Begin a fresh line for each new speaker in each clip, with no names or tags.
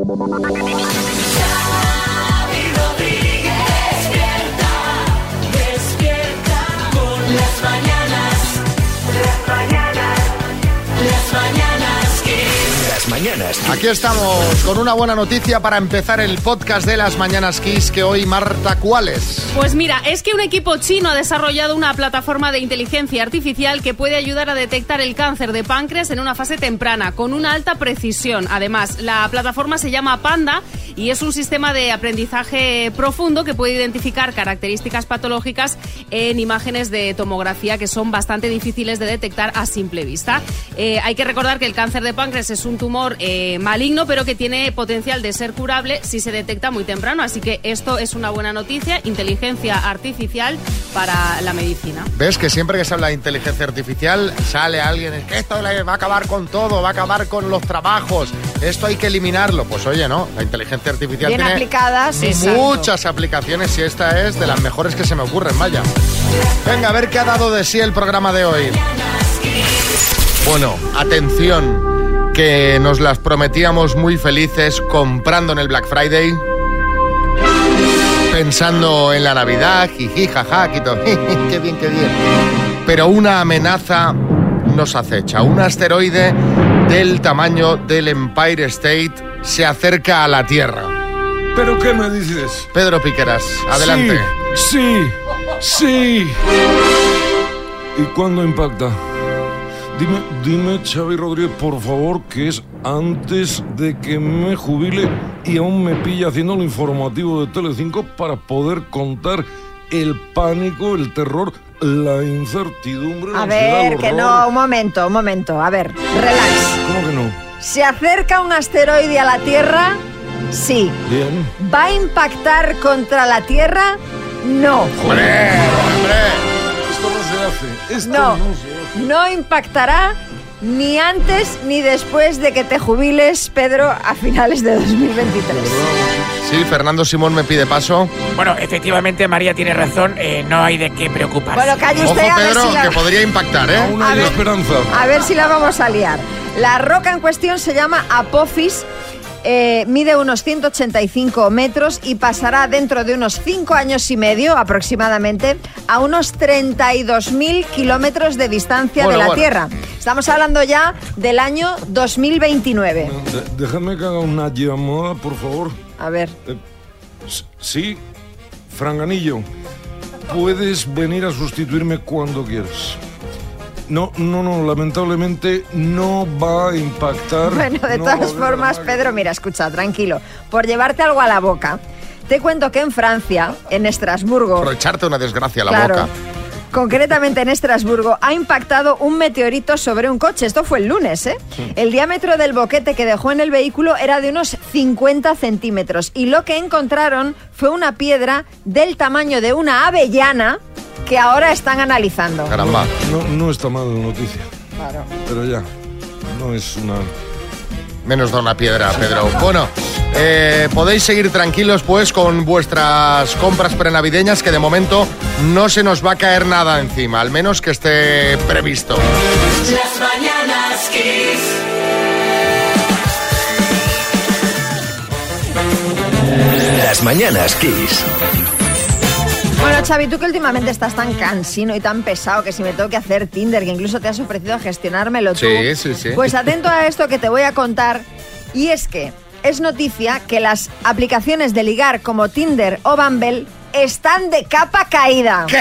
Shut up.
Aquí estamos con una buena noticia para empezar el podcast de las Mañanas Kiss que hoy Marta, ¿cuál es?
Pues mira, es que un equipo chino ha desarrollado una plataforma de inteligencia artificial que puede ayudar a detectar el cáncer de páncreas en una fase temprana, con una alta precisión. Además, la plataforma se llama Panda y es un sistema de aprendizaje profundo que puede identificar características patológicas en imágenes de tomografía que son bastante difíciles de detectar a simple vista. Eh, hay que recordar que el cáncer de páncreas es un tumor eh, maligno, pero que tiene potencial de ser curable si se detecta muy temprano. Así que esto es una buena noticia, inteligencia artificial para la medicina.
¿Ves que siempre que se habla de inteligencia artificial sale alguien, es que esto va a acabar con todo, va a acabar con los trabajos, esto hay que eliminarlo? Pues oye, no, la inteligencia artificial
Bien
tiene muchas aplicaciones y esta es de las mejores que se me ocurren, vaya. Venga, a ver qué ha dado de sí el programa de hoy. Bueno, atención, que nos las prometíamos muy felices comprando en el Black Friday. Pensando en la Navidad, jiji, jaja, quito, qué bien, qué bien. Pero una amenaza nos acecha. Un asteroide del tamaño del Empire State se acerca a la Tierra.
¿Pero qué me dices?
Pedro Piqueras, adelante.
Sí, sí, sí. ¿Y cuándo impacta? Dime, dime, Xavi Rodríguez, por favor, que es antes de que me jubile y aún me pilla haciendo lo informativo de Telecinco para poder contar el pánico, el terror, la incertidumbre,
A ver, que no, un momento, un momento. A ver, relax.
¿Cómo que no?
¿Se acerca un asteroide a la Tierra? Sí.
Bien.
¿Va a impactar contra la Tierra? No.
¡Hombre, hombre!
No se hace. Esto
No.
no, se hace.
No impactará ni antes ni después de que te jubiles, Pedro, a finales de 2023.
Sí, Fernando Simón me pide paso.
Bueno, efectivamente María tiene razón, eh, no hay de qué preocuparse.
Bueno, calle
Ojo,
a ver
Pedro,
si la...
que podría impactar, ¿eh?
Aún
A
hay
ver.
esperanza.
A ver si la vamos a liar. La roca en cuestión se llama Apophis. Eh, mide unos 185 metros y pasará dentro de unos 5 años y medio aproximadamente a unos 32.000 kilómetros de distancia
Bueno,
de la
bueno.
Tierra. Estamos hablando ya del año 2029.
De- déjame que haga una llamada, por favor.
A ver.
S- Sí, Franganillo, puedes venir a sustituirme cuando quieras. No, no, no, lamentablemente no va a impactar.
Bueno, de
no
todas formas, Pedro, mira, escucha, tranquilo. Por llevarte algo a la boca, te cuento que en Francia, en Estrasburgo,
Por echarte una desgracia a la
Claro.
boca.
Concretamente en Estrasburgo ha impactado un meteorito sobre un coche. Esto fue el lunes, ¿eh? El diámetro del boquete que dejó en el vehículo era de unos 50 centímetros y lo que encontraron fue una piedra del tamaño de una avellana que ahora están analizando.
Caramba.
No, no está mal la noticia,
Claro.
pero ya, no es una...
Menos da una piedra, Pedro. Bueno, eh, podéis seguir tranquilos pues con vuestras compras prenavideñas que de momento no se nos va a caer nada encima, al menos que esté previsto.
Las mañanas Kiss.
Las mañanas Kiss.
Bueno, Xavi, tú que últimamente estás tan cansino y tan pesado que si me tengo que hacer Tinder, que incluso te has ofrecido a gestionármelo tú.
Sí, sí, sí.
Pues atento a esto que te voy a contar. Y es que es noticia que las aplicaciones de ligar como Tinder o Bumble están de capa caída.
¿Qué?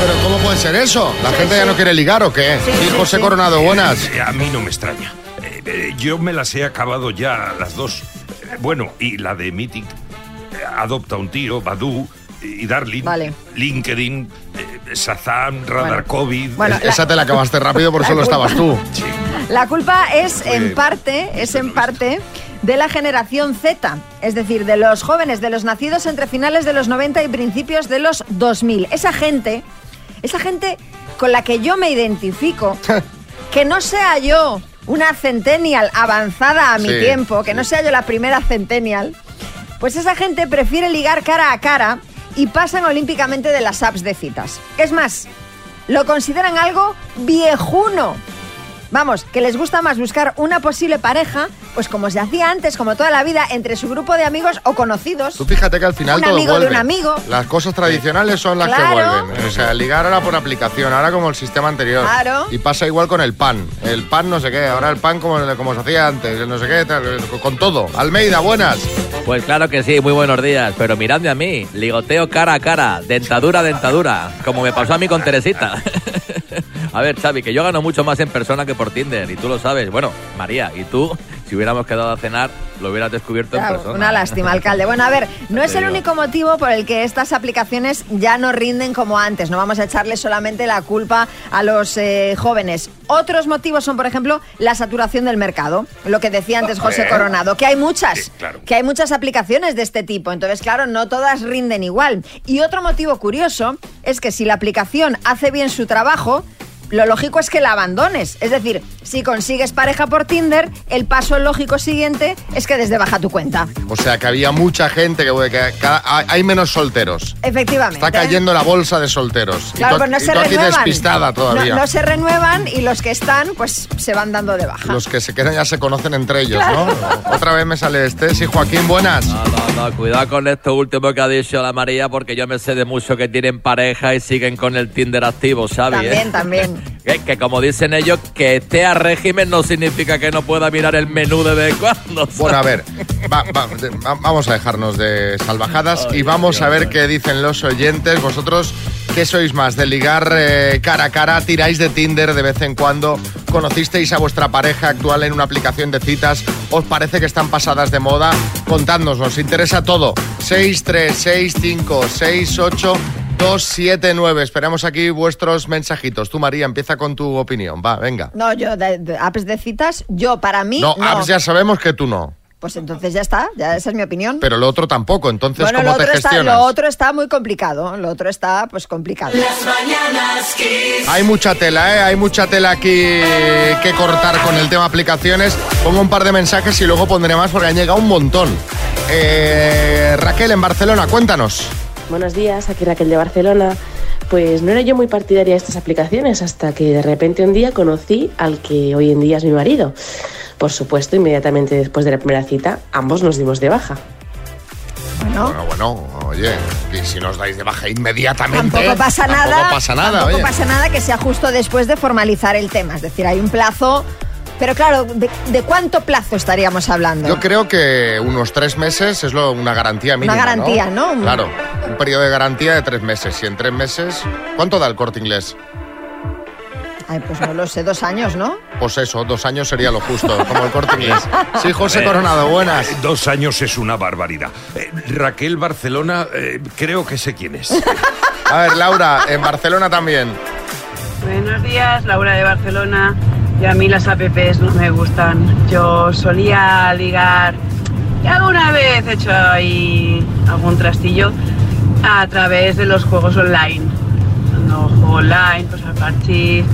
¿Pero cómo puede ser eso? ¿La gente ya no quiere ligar o qué?
Sí,
Sí,
sí,
José
sí.
Coronado, buenas.
Eh, a mí no me extraña. Eh, eh, yo me las he acabado ya las dos. Eh, bueno, y la de Meeting, eh, Adopta un tío, Badu y Darling,
Vale.
LinkedIn, eh, Shazam, Radar
Bueno.
COVID.
Bueno,
eh,
la-
Esa te la acabaste rápido, por solo
culpa-
estabas tú.
sí.
La culpa es en parte, es en parte de la generación Z, es decir, de los jóvenes, de los nacidos entre finales de los 90 y principios de los 2000. Esa gente, esa gente con la que yo me identifico, que no sea yo una centennial avanzada a mi
Sí,
tiempo, que no sea yo la primera centennial, pues esa gente prefiere ligar cara a cara y pasan olímpicamente de las apps de citas. Es más, lo consideran algo viejuno. Vamos, que les gusta más buscar una posible pareja, pues como se hacía antes, como toda la vida, entre su grupo de amigos o conocidos.
Tú fíjate que al final
Un
todo
amigo de
vuelve.
un amigo.
Las cosas tradicionales son las que
Claro.
vuelven. O sea, ligar ahora por aplicación, ahora como el sistema anterior.
Claro.
Y pasa igual con el pan. El pan no sé qué, ahora el pan como, como se hacía antes, el no sé qué, con todo. Almeida, buenas.
Pues claro que sí, muy buenos días. Pero miradme a mí, ligoteo cara a cara, dentadura a dentadura, como me pasó a mí con Teresita. A ver, Xavi, que yo gano mucho más en persona que por Tinder, y tú lo sabes. Bueno, María, y tú, si hubiéramos quedado a cenar, lo hubieras descubierto en persona.
una lástima, alcalde. Bueno, a ver, no es el único motivo por el que estas aplicaciones ya no rinden como antes. No vamos a echarle solamente la culpa a los eh, jóvenes. Otros motivos son, por ejemplo, la saturación del mercado. Lo que decía antes José. Coronado, que hay muchas,
Sí, claro.
que hay muchas aplicaciones de este tipo. Entonces, claro, no todas rinden igual. Y otro motivo curioso es que si la aplicación hace bien su trabajo, lo lógico es que la abandones. Es decir, si consigues pareja por Tinder, el paso lógico siguiente es que desde baja tu cuenta.
O sea, que había mucha gente que, que cada- hay menos solteros.
Efectivamente.
Está cayendo la bolsa de solteros.
Claro,
y tú,
pues no
y
se
tú
renuevan.
despistada todavía.
No, no se renuevan y los que están, pues se van dando de baja.
Los que se quedan ya se conocen entre ellos, ¿no? Otra vez me sale este. Sí, Joaquín, buenas.
No, no, no, cuidado con esto último que ha dicho la María, porque yo me sé de mucho que tienen pareja y siguen con el Tinder activo, ¿sabes?
También, también.
Que, que como dicen ellos, que esté a régimen no significa que no pueda mirar el menú de vez en cuando.
Bueno, a ver, va- va- de- va- vamos a dejarnos de salvajadas y vamos a ver qué dicen los oyentes. Vosotros, ¿qué sois más? ¿De ligar eh, cara a cara? ¿Tiráis de Tinder de vez en cuando? ¿Conocisteis a vuestra pareja actual en una aplicación de citas? ¿Os parece que están pasadas de moda? Contadnos, nos interesa todo. 6, 3, 6, 5, 6, 8... 279. Esperamos aquí vuestros mensajitos. Tú, María, empieza con tu opinión. Va, venga.
No, yo, de, de apps de citas, yo para mí.
No,
No,
apps ya sabemos que tú no.
Pues entonces ya está, ya esa es mi opinión.
Pero lo otro tampoco. Entonces,
bueno,
¿cómo
lo
te
otro, está,
gestionas?
lo otro está muy complicado. Lo otro está, pues, complicado.
Las mañanas Kiss.
Hay mucha tela, ¿eh? Hay mucha tela aquí que cortar con el tema aplicaciones. Pongo un par de mensajes y luego pondré más porque han llegado un montón. Eh, Raquel, en Barcelona, cuéntanos.
Buenos días, aquí Raquel de Barcelona. Pues no era yo muy partidaria de estas aplicaciones hasta que de repente un día conocí al que hoy en día es mi marido. Por supuesto, inmediatamente después de la primera cita, ambos nos dimos de baja.
Bueno,
Bueno, bueno, oye, y si nos dais de baja inmediatamente.
tampoco pasa nada.
Tampoco pasa nada,
tampoco
oye.
pasa nada que sea justo después de formalizar el tema. Es decir, hay un plazo. Pero claro, ¿de, de cuánto plazo estaríamos hablando?
Yo creo que unos tres meses es lo, una garantía mínima.
garantía, ¿no?
Claro, un periodo de garantía de tres meses. Y en tres meses, ¿cuánto da el corte inglés?
Ay, pues no lo sé, dos años, ¿no?
Pues eso, dos años sería lo justo, como el corte inglés. Sí, José Coronado, buenas.
Eh, Dos años es una barbaridad. Eh, Raquel Barcelona, eh, creo que sé quién es.
A ver, Laura, en Barcelona también.
Buenos días, Laura de Barcelona. Y a mí las apps no me gustan. Yo solía ligar, y alguna vez he hecho ahí algún trastillo a través de los juegos online. Cuando juego online, pues al parchís,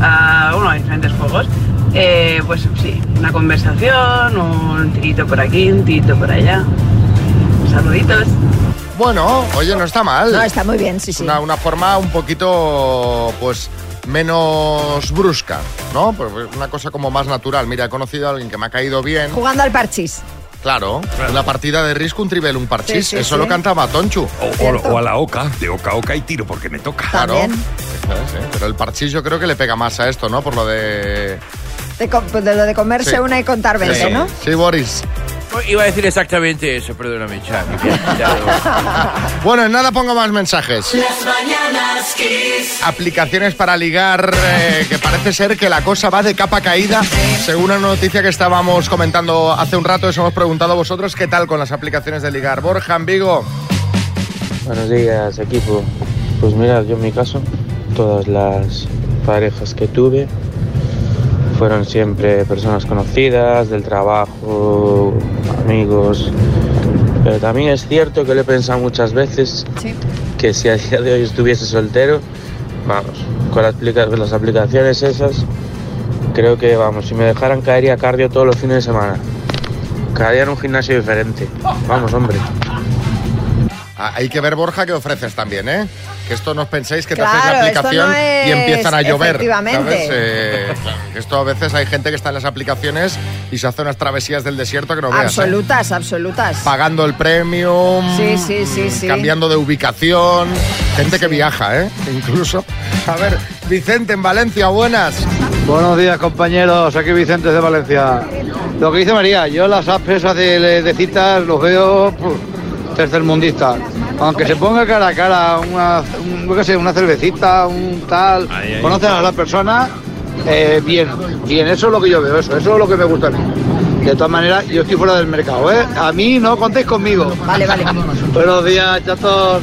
a, bueno, diferentes juegos. Eh, pues sí, una conversación, un tirito por aquí, un tirito por allá. Saluditos.
Bueno, oye, no está mal.
No, está muy bien, sí, sí.
Una, una forma un poquito, pues, menos brusca, ¿no? Pues una cosa como más natural. Mira, he conocido a alguien que me ha caído bien.
Jugando al parchís.
Claro, una partida de risco, un trivel, un parchís.
Sí, sí,
Eso
sí.
lo cantaba Tonchu.
O, o- o a la oca, de oca a oca y tiro porque me toca.
Claro.
También.
Es, ¿eh? Pero el parchís yo creo que le pega más a esto, ¿no? Por lo de...
De, lo de comerse
Sí.
una y contar 20,
Sí.
¿no?
Sí, Boris.
Iba a decir exactamente eso, perdóname, lo-
Bueno, en nada pongo más mensajes.
Las mañanas Kiss.
Aplicaciones para ligar, eh, que parece ser que la cosa va de capa caída. Según una noticia que estábamos comentando hace un rato, os hemos preguntado a vosotros qué tal con las aplicaciones de ligar. Borja, en Vigo.
Buenos días, equipo. Pues mirad, yo en mi caso, todas las parejas que tuve fueron siempre personas conocidas, del trabajo, amigos. Pero también es cierto que lo he pensado muchas veces
Sí.
que si a día de hoy estuviese soltero, vamos, con las, aplicaciones esas, creo que, vamos, si me dejaran caería cardio todos los fines de semana. Cada día en un gimnasio diferente. Vamos, hombre.
Ah, Hay que ver, Borja, qué ofreces también, ¿eh? Que esto no os penséis que te
Claro,
hacéis la
esto
aplicación
no
y empiezan a llover.
efectivamente.
¿sabes? Eh, esto a veces hay gente que está en las aplicaciones y se hace unas travesías del desierto que no veas. ¿eh?
Absolutas, absolutas.
Pagando el premium,
Sí, sí, sí, sí.
cambiando de ubicación, gente que viaja, ¿eh? Incluso. A ver, Vicente en Valencia, buenas.
Buenos días, compañeros. Aquí Vicente de Valencia. Lo que dice María, yo las apps esas de, de citas los veo tercermundistas. Aunque se ponga cara a cara una, un- qué sé, una cervecita, un tal,
Ahí,
a la persona, eh, bien, bien, eso es lo que yo veo, eso, eso es lo que me gusta a mí. De todas maneras, yo estoy fuera del mercado, ¿eh? A mí no contéis conmigo.
Vale, vale.
Buenos días, chatos.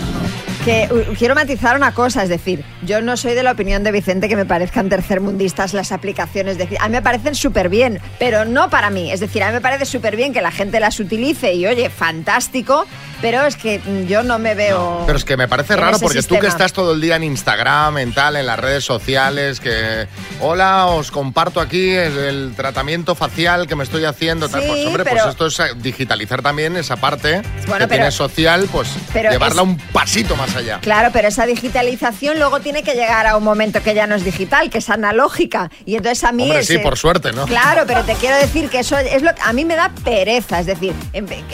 Que quiero matizar una cosa, es decir, yo no soy de la opinión de Vicente que me parezcan tercermundistas las aplicaciones de A mí me parecen súper bien, pero no para mí. Es decir, a mí me parece súper bien que la gente las utilice y oye, fantástico, pero es que mm, yo no me veo.
Pero es que me parece raro porque tú que
sistema.
estás todo el día en Instagram, en tal, en las redes sociales, que hola, os comparto aquí el, tratamiento facial que me estoy haciendo, tal.
Sí,
Pues hombre,
pero-
pues esto es eh, digitalizar también esa parte
Bueno,
que
pero-
tiene social, pues
pero
llevarla
es-
un pasito más allá.
Claro, pero esa digitalización luego tiene que llegar a un momento que ya no es digital, que es analógica. Y entonces a mí
Hombre,
es,
sí, por suerte, ¿no?
Claro, pero te quiero decir que eso es lo que a mí me da pereza, es decir,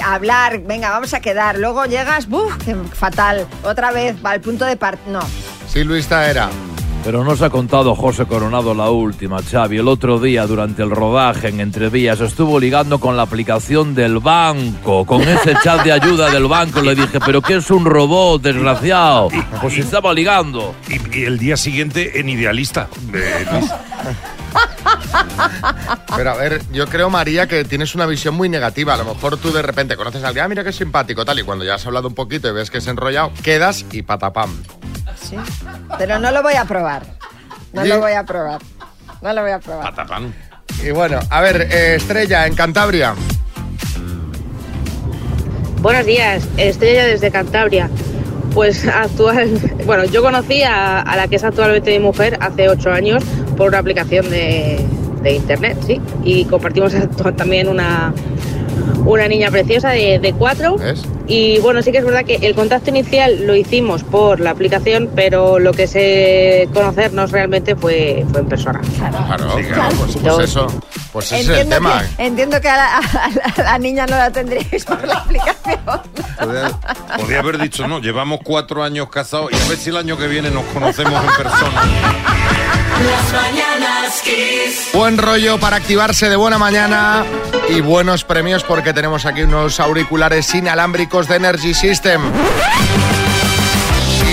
hablar, venga, vamos a quedar, luego llegas, ¡buf! fatal, otra vez, va al punto de part, no.
Sí, Luis Taera.
Pero no se ha contado José Coronado la última, Xavi. El otro día, durante el rodaje en Entrevías, estuvo ligando con la aplicación del banco, con ese chat de ayuda del banco. Le dije, ¿pero qué es un robot, desgraciado? Pues estaba ligando.
Y, y el día siguiente en Idealista. eh.
Pero a ver, yo creo, María, que tienes una visión muy negativa. A lo mejor tú de repente conoces a alguien, ah, mira qué simpático, tal, y cuando ya has hablado un poquito y ves que es enrollado, quedas y patapam.
Sí. Pero no lo voy a probar. No
¿Sí?
lo voy a probar. No lo voy a probar.
Patapán.
Y bueno, a ver, eh, Estrella, en Cantabria.
Buenos días, Estrella desde Cantabria. Pues actual, bueno, yo conocí a, a la que es actualmente mi mujer hace ocho años por una aplicación de, de internet, sí, y compartimos también una, una niña preciosa de, de cuatro. Y bueno, sí que es verdad que el contacto inicial lo hicimos por la aplicación, pero lo que sé conocernos realmente fue, fue en persona.
Claro, claro, pues, pues eso. Pues ese es el tema.
que, entiendo que a la, a la- a la niña no la tendríais por la aplicación.
Podía haber dicho, no, llevamos cuatro años casados y a ver si el año que viene nos conocemos en persona.
Las mañanas Kiss.
Buen rollo para activarse de buena mañana y buenos premios porque tenemos aquí unos auriculares inalámbricos de Energy System.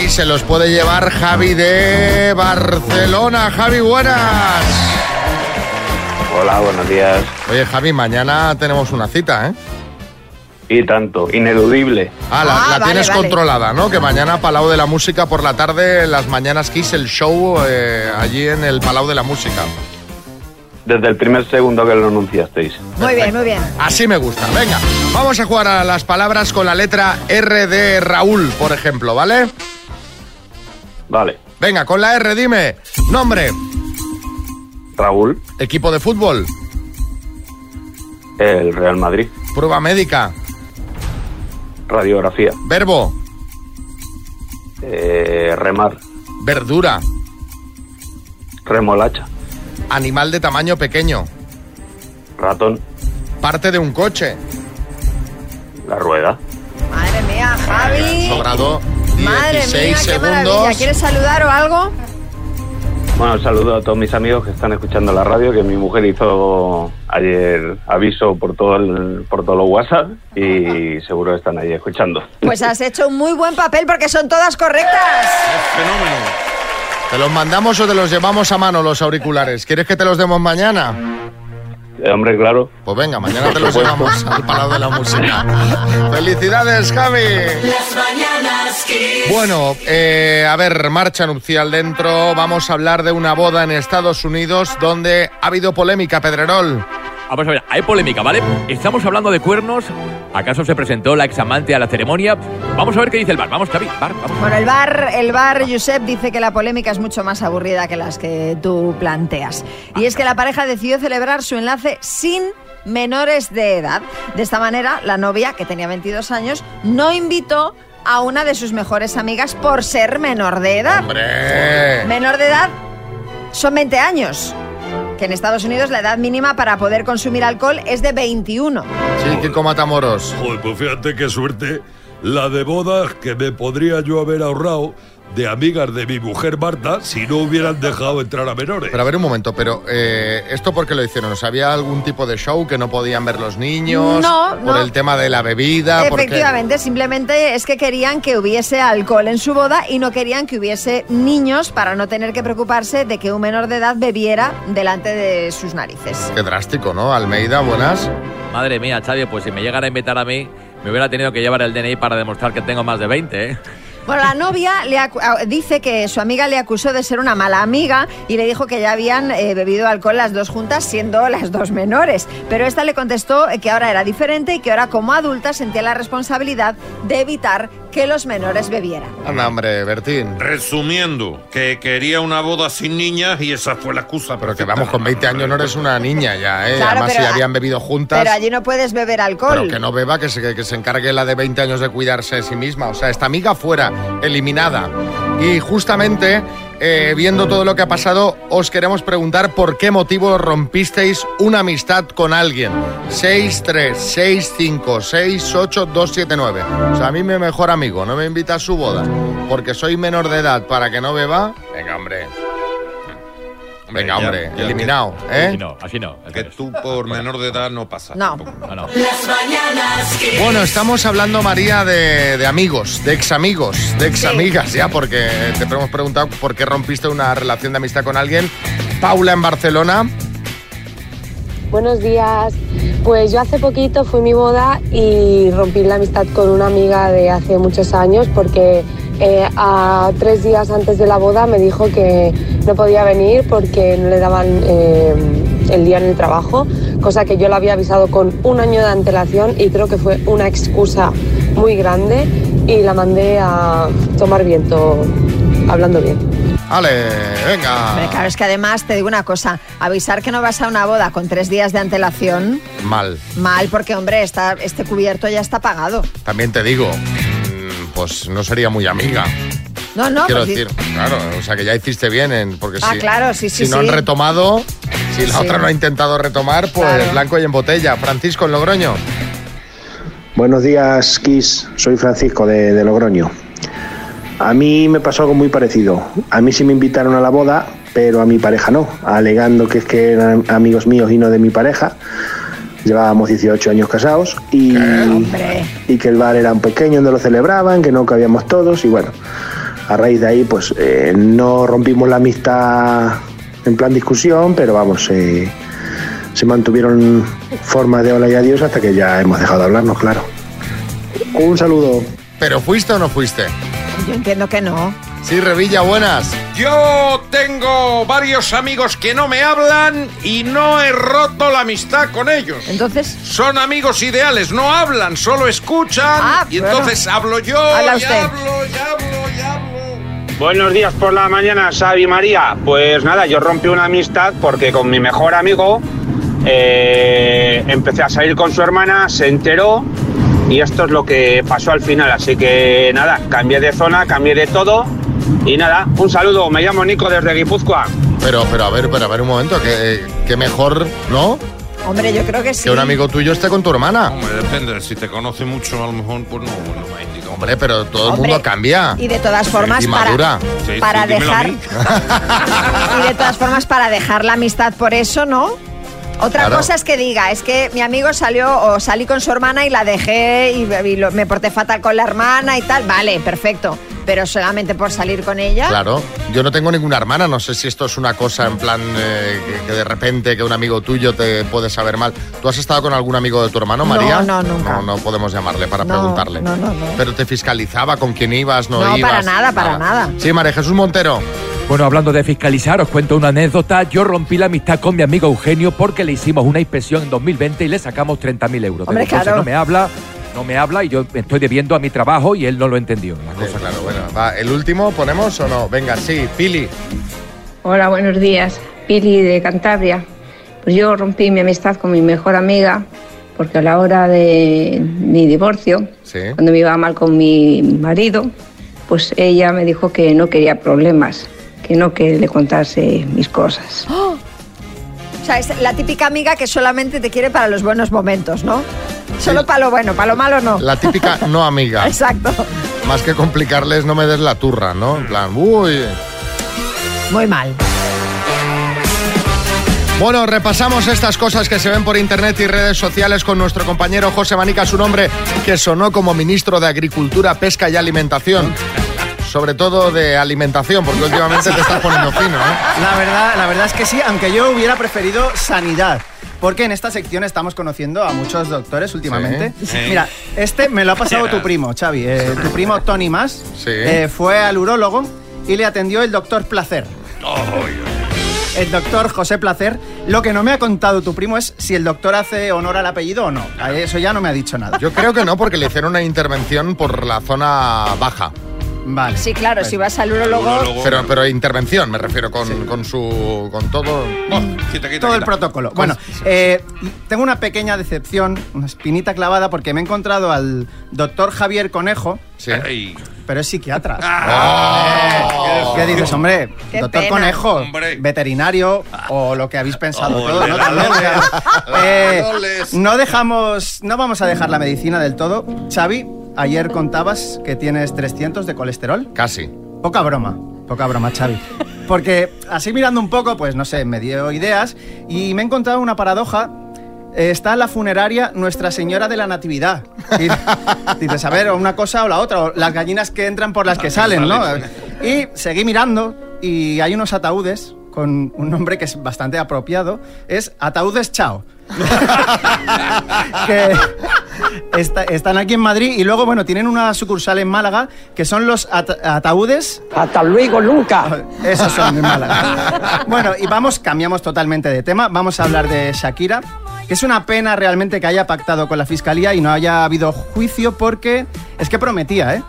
Y se los puede llevar Javi de Barcelona. Javi, buenas.
Hola, buenos días.
Oye, Javi, mañana tenemos una cita, ¿eh?
Y tanto, ineludible.
Ah, la,
Ah,
la
vale,
tienes
vale.
controlada, ¿no? Que mañana Palau de la Música por la tarde, las mañanas Kiss, el show eh, allí en el Palau de la Música.
Desde el primer segundo que lo anunciasteis.
Muy bien, muy bien.
Así me gusta. Venga, vamos a jugar a las palabras con la letra R de Raúl, por ejemplo, ¿vale?
Vale.
Venga, con la R, dime. Nombre.
Raúl,
Equipo de fútbol.
el Real Madrid.
Prueba médica.
Radiografía.
Verbo.
Eh, remar.
Verdura.
Remolacha.
Animal de tamaño pequeño.
Ratón.
Parte de un coche.
La rueda.
Madre mía, Javi.
Sobrado
Madre
16
mía, qué maravilla.
segundos.
¿Quieres saludar o algo?
Bueno, saludo a todos mis amigos que están escuchando la radio, que mi mujer hizo ayer aviso por todo el, por todos los WhatsApp y seguro están ahí escuchando.
Pues has hecho un muy buen papel porque son todas correctas.
Fenómeno. ¿Te los mandamos o te los llevamos a mano los auriculares? ¿Quieres que te los demos mañana?
Eh, hombre, claro.
Pues venga, mañana te los llevamos al Palau de la Música. ¡Felicidades, Javi!
Las mañanas Kiss.
Bueno, eh, a ver, marcha nupcial dentro. Vamos a hablar de una boda en Estados Unidos donde ha habido polémica, Pedrerol.
Vamos a ver, hay polémica, ¿vale? Estamos hablando de cuernos. ¿Acaso se presentó la examante a la ceremonia? Vamos a ver qué dice el bar. Vamos, Javi, bar, vamos.
Bueno, el bar, el bar, Josep, dice que la polémica es mucho más aburrida que las que tú planteas. Y es que la pareja decidió celebrar su enlace sin menores de edad. De esta manera, la novia, que tenía 22 años, no invitó a una de sus mejores amigas por ser menor de edad.
¡Hombre!
Menor de edad son 20 años. Que en Estados Unidos la edad mínima para poder consumir alcohol es de 21.
Sí, Kiko Matamoros.
Joder, pues fíjate qué suerte la de bodas que me podría yo haber ahorrado de amigas de mi mujer Marta si no hubieran dejado entrar a menores.
Pero a ver un momento, pero eh, ¿esto por qué lo hicieron? ¿O sea, ¿Había algún tipo de show que no podían ver los niños?
No,
¿Por
no.
el tema de la bebida?
Efectivamente, simplemente es que querían que hubiese alcohol en su boda y no querían que hubiese niños para no tener que preocuparse de que un menor de edad bebiera delante de sus narices.
Qué drástico, ¿no? Almeida, buenas.
Madre mía, Xavi, pues si me llegan a invitar a mí, me hubiera tenido que llevar el DNI para demostrar que tengo más de 20, ¿eh?
Bueno, la novia le ah, dice que su amiga le acusó de ser una mala amiga y le dijo que ya habían eh, bebido alcohol las dos juntas siendo las dos menores. Pero esta le contestó que ahora era diferente y que ahora como adulta sentía la responsabilidad de evitar que los menores bebieran.
Anda, hombre, Bertín.
Resumiendo, que quería una boda sin niñas y esa fue la excusa.
Pero que vamos, con 20 años no eres una niña ya, ¿eh?
Claro,
Además, si habían bebido juntas...
Pero allí no puedes beber alcohol.
Pero que no beba, que se, que, que se encargue la de 20 años de cuidarse de sí misma. O sea, esta amiga fuera, eliminada. Y justamente, eh, viendo todo lo que ha pasado, os queremos preguntar por qué motivo rompisteis una amistad con alguien. 636568279. O sea, a mí mi mejor amigo no me invita a su boda porque soy menor de edad para que no beba. Venga, hombre. Venga,
ya-
hombre,
ya
eliminado,
que-
¿eh?
Así no, así no.
Que tú por menor de edad no pasas.
No.
No, no.
Las mañanas Kiss.
Bueno, estamos hablando, María, de, de amigos, de ex amigos, de ex amigas, ya, porque te hemos preguntado por qué rompiste una relación de amistad con alguien. Paula en Barcelona.
Buenos días. Pues yo hace poquito fue mi boda y rompí la amistad con una amiga de hace muchos años porque eh, a tres días antes de la boda me dijo que no podía venir porque no le daban eh, el día en el trabajo, cosa que yo le había avisado con un año de antelación y creo que fue una excusa muy grande y la mandé a tomar viento, hablando bien.
Ale, venga.
Hombre, claro, es que además te digo una cosa, avisar que no vas a una boda con tres días de antelación,
Mal.
mal, porque hombre, está, este cubierto ya está pagado.
También te digo, mm, pues no sería muy amiga.
No, no,
Quiero
pues,
decir, claro, o sea que ya hiciste bien, en, porque
Ah,
si,
claro, sí, sí,
si no
sí.
han retomado, si la
Sí.
otra no ha intentado retomar, pues
Claro.
blanco y en botella. Francisco en Logroño.
Buenos días, Kiss. Soy Francisco de, de Logroño. A mí me pasó algo muy parecido. A mí sí me invitaron a la boda, pero a mi pareja no, alegando que es que eran amigos míos y no de mi pareja. Llevábamos 18 años casados y, y que el bar era un pequeño donde lo celebraban, que no cabíamos todos y bueno, a raíz de ahí pues eh, no rompimos la amistad en plan discusión, pero vamos, eh, se mantuvieron formas de hola y adiós hasta que ya hemos dejado de hablarnos, claro. Un saludo.
¿Pero fuiste o no fuiste?
Yo entiendo que no.
Sí, Revilla, buenas.
Yo tengo varios amigos que no me hablan y no he roto la amistad con ellos.
Entonces.
Son amigos ideales, no hablan, solo escuchan. y
bueno.
entonces hablo yo,
Habla
y
usted.
hablo, y hablo, y hablo.
Buenos días por la mañana, Xavi María. Pues nada, yo rompí una amistad porque con mi mejor amigo eh, empecé a salir con su hermana, se enteró y esto es lo que pasó al final. Así que nada, cambié de zona, cambié de todo y nada, un saludo. Me llamo Nico desde Guipúzcoa.
Pero, pero a ver, pero a ver un momento, que, que mejor, ¿no?
Hombre, yo creo que sí.
Que un amigo tuyo esté con tu hermana.
Hombre, depende, si te conoce mucho, a lo mejor, pues no, no me indica.
Hombre, pero todo el
Hombre,
mundo cambia.
Y de todas formas, para.
Sí,
para
sí, dímelo a
dejar. y de todas formas, para dejar la amistad por eso, ¿no? Otra
Claro.
cosa es que diga, es que mi amigo salió o salí con su hermana y la dejé y, y lo- me porté fatal con la hermana y tal. Vale, perfecto. Pero solamente por salir con ella.
Claro, yo no tengo ninguna hermana, no sé si esto es una cosa en plan eh, que, que de repente que un amigo tuyo te puede saber mal. ¿Tú has estado con algún amigo de tu hermano,
No,
María?
no, nunca.
No, no podemos llamarle para
No,
preguntarle.
no, no, no.
Pero te fiscalizaba con quién ibas, no,
No,
ibas.
para nada, para nada.
Sí, María Jesús Montero.
Bueno, hablando de fiscalizar, os cuento una anécdota. Yo rompí la amistad con mi amigo Eugenio porque le hicimos una inspección en 2020 y le sacamos 30.000 euros.
Hombre, claro.
no me habla, no me habla y yo estoy debiendo a mi trabajo y él no lo entendió. La
Sí,
cosa
claro, bueno. Va, ¿el último ponemos o no? Venga, sí, Pili.
Hola, buenos días. Pili de Cantabria. Pues yo rompí mi amistad con mi mejor amiga porque a la hora de mi divorcio,
Sí.
cuando me iba mal con mi marido, pues ella me dijo que no quería problemas, que no que le contase mis cosas.
¡Oh! O sea, es la típica amiga que solamente te quiere para los buenos momentos, ¿no? Solo para lo bueno, para lo malo no.
La típica no amiga.
Exacto.
Más que complicarles, no me des la turra, ¿no? En plan, uy.
Muy mal.
Bueno, repasamos estas cosas que se ven por internet y redes sociales con nuestro compañero José Manica, su nombre que sonó como ministro de Agricultura, Pesca y Alimentación. Sobre todo de alimentación, porque últimamente te estás poniendo fino, ¿eh?
La verdad, la verdad es que sí, aunque yo hubiera preferido sanidad. Porque en esta sección estamos conociendo a muchos doctores últimamente.
Sí.
Mira, este me lo ha pasado tu primo, Xavi. eh, tu primo Tony Mas eh, fue al urólogo y le atendió el doctor Placer. El doctor José Placer. Lo que no me ha contado tu primo es si el doctor hace honor al apellido o no. A Eso ya no me ha dicho nada.
Yo creo que no, porque le hicieron una intervención por la zona baja.
Vale.
Sí, claro, si vas al urólogo...
Pero, pero intervención, me refiero, con, con su. con todo.
Todo el protocolo. Bueno, eh, tengo una pequeña decepción, una espinita clavada, porque me he encontrado al doctor Javier Conejo, pero es psiquiatra. Eh, ¿Qué dices, hombre?
Qué
doctor
pena.
Conejo, veterinario o lo que habéis pensado
Oh,
todo, ¿no? eh, no dejamos, no vamos a dejar la medicina del todo. Xavi, ayer contabas que tienes 300 de colesterol.
Casi.
Poca broma, poca broma, Xavi. Porque así mirando un poco, pues no sé, me dio ideas y me he encontrado una paradoja. Está en la funeraria Nuestra Señora de la Natividad. Y dices, a ver, o una cosa o la otra, o las gallinas que entran por las que salen, ¿no? Y seguí mirando y hay unos ataúdes con un nombre que es bastante apropiado. Es Ataúdes Chao. que está- están aquí en Madrid y luego, bueno, tienen una sucursal en Málaga que son los ata- ataúdes. Hasta luego, nunca. Esos son en Málaga. Bueno, y vamos, cambiamos totalmente de tema. Vamos a hablar de Shakira. Que es una pena realmente que haya pactado con la fiscalía y no haya habido juicio porque es que prometía, ¿eh?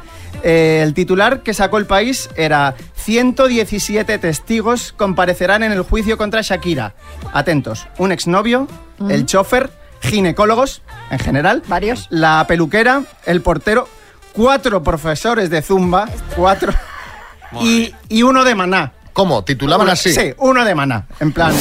Eh, el titular que sacó el país era 117 testigos comparecerán en el juicio contra Shakira. Atentos, un exnovio, el chofer, ginecólogos en general, varios, la peluquera, el portero, cuatro profesores de zumba, cuatro y, y uno de maná.
¿Cómo? ¿Titulaban así?
Sí, uno de maná. En plan,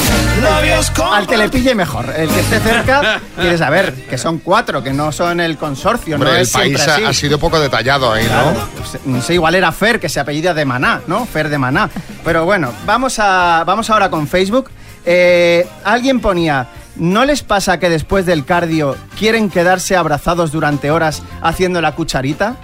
al que le pille mejor. El que esté cerca, quieres saber que son cuatro, que no son el consorcio,
Hombre,
no
el
es
país ha,
así.
ha sido poco detallado ahí,
Claro,
¿no?
pues, no sé, igual era Fer, que se apellida de Maná, ¿no? Fer de Maná. Pero bueno, vamos, a, vamos ahora con Facebook. Eh, alguien ponía, ¿no les pasa que después del cardio quieren quedarse abrazados durante horas haciendo la cucharita?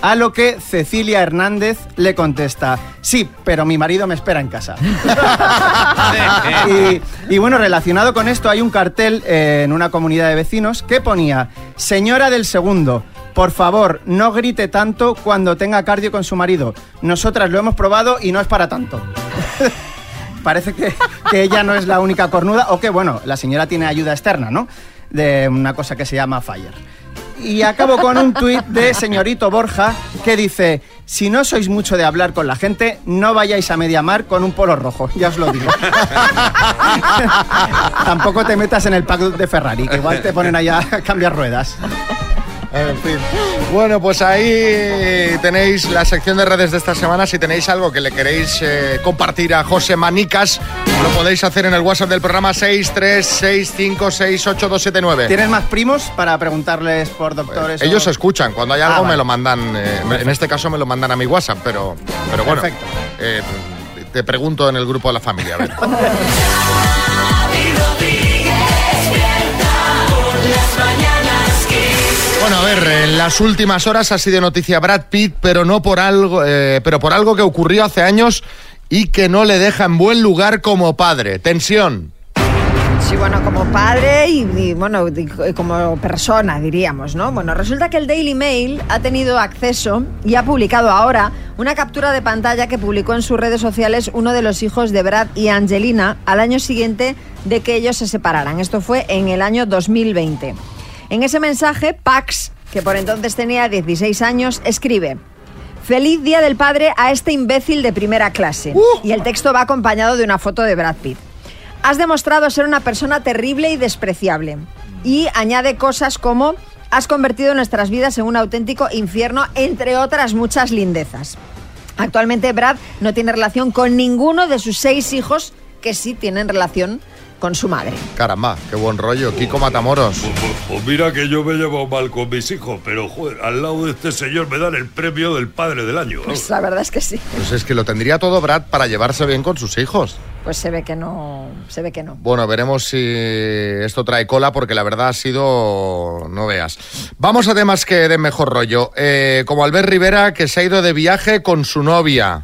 A lo que Cecilia Hernández le contesta, sí, pero mi marido me espera en casa. y, y bueno, relacionado con esto, hay un cartel eh, en una comunidad de vecinos que ponía, señora del segundo, por favor, no grite tanto cuando tenga cardio con su marido. Nosotras lo hemos probado y no es para tanto. Parece que, que ella no es la única cornuda, o que, bueno, la señora tiene ayuda externa, ¿no? De una cosa que se llama Fire. Y acabo con un tuit de señorito Borja que dice, si no sois mucho de hablar con la gente, no vayáis a Mediamar con un polo rojo, ya os lo digo. Tampoco te metas en el pack de Ferrari, que igual te ponen allá a cambiar ruedas.
En fin. Bueno, pues ahí tenéis la sección de redes de esta semana. Si tenéis algo que le queréis eh, compartir a José Manicas, lo podéis hacer en el WhatsApp del programa 636568279.
¿Tienes más primos para preguntarles por doctores?
Ellos
o-
escuchan, cuando hay
Ah,
algo
vale.
me lo mandan, eh, en este caso me lo mandan a mi WhatsApp, pero, pero bueno,
Perfecto.
eh, te pregunto en el grupo de la familia. A ver. Bueno, a ver, en las últimas horas ha sido noticia Brad Pitt, pero no por algo, eh, pero por algo que ocurrió hace años y que no le deja en buen lugar como padre. Tensión.
Sí, bueno, como padre y, bueno, y como persona, diríamos, ¿no? Bueno, resulta que el Daily Mail ha tenido acceso y ha publicado ahora una captura de pantalla que publicó en sus redes sociales uno de los hijos de Brad y Angelina al año siguiente de que ellos se separaran. Esto fue en el año 2020. En ese mensaje, Pax, que por entonces tenía 16 años, escribe... Feliz Día del Padre a este imbécil de primera clase. Y el texto va acompañado de una foto de Brad Pitt. Has demostrado ser una persona terrible y despreciable. y añade cosas como has convertido nuestras vidas en un auténtico infierno, entre otras muchas lindezas. Actualmente Brad no tiene relación con ninguno de sus seis hijos que sí tienen relación con su madre.
Caramba, qué buen rollo. Kiko Matamoros.
Pues mira que yo me llevo mal con mis hijos, pero joder, al lado de este señor me dan el premio del padre del año.
Pues la verdad es que sí.
Pues es que lo tendría todo Brad para llevarse bien con sus hijos.
Pues se ve que no, se ve que no.
Bueno, veremos si esto trae cola porque la verdad ha sido... no veas. Vamos a temas que den mejor rollo. Eh, como Albert Rivera que se ha ido de viaje con su novia.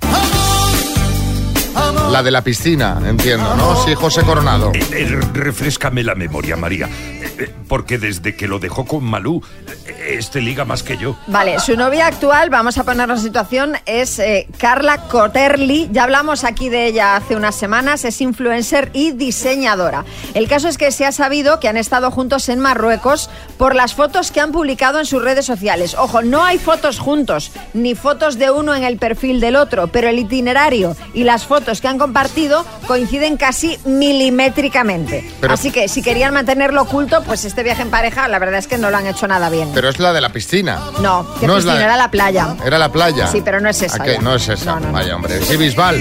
La de la piscina, entiendo, ¿no? Sí, José Coronado.
Eh, eh, refrescame la memoria, María. Eh, eh, porque desde que lo dejó con Malú, eh, este liga más que yo.
Vale, su novia actual, vamos a ponernos en situación, es eh, Carla Coterli. Ya hablamos aquí de ella hace unas semanas, es influencer y diseñadora. El caso es que se ha sabido que han estado juntos en Marruecos por las fotos que han publicado en sus redes sociales. Ojo, no hay fotos juntos, ni fotos de uno en el perfil del otro, pero el itinerario y las fotos que han compartido coinciden casi milimétricamente.
Pero-
Así que si querían mantenerlo oculto, pues este viaje en pareja, la verdad es que no lo han hecho nada bien.
Pero es la de la piscina.
No, que
No es la de-
era la playa.
Era la playa.
Sí, pero no es esa
¿A qué?
ya.
No es esa. Vaya, hombre. Sí, Bisbal.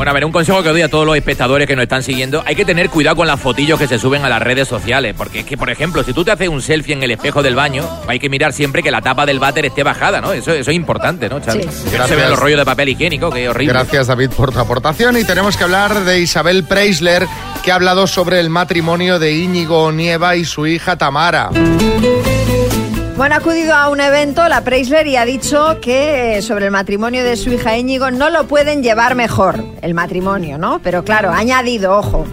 Bueno, a ver, un consejo que doy a todos los espectadores que nos están siguiendo. Hay que tener cuidado con las fotillos que se suben a las redes sociales. Porque es que, por ejemplo, si tú te haces un selfie en el espejo del baño, hay que mirar siempre que la tapa del váter esté bajada, ¿no? Eso, eso es importante, ¿no?
Sí.
Que no se vean los rollos de papel higiénico, que es horrible.
Gracias, David, por tu aportación. Y tenemos que hablar de Isabel Preisler, que ha hablado sobre el matrimonio de Íñigo Nieva y su hija Tamara.
Bueno, ha acudido a un evento, la Preisler, y ha dicho que eh, sobre el matrimonio de su hija Íñigo no lo pueden llevar mejor, el matrimonio, ¿no? Pero claro, ha añadido, ojo,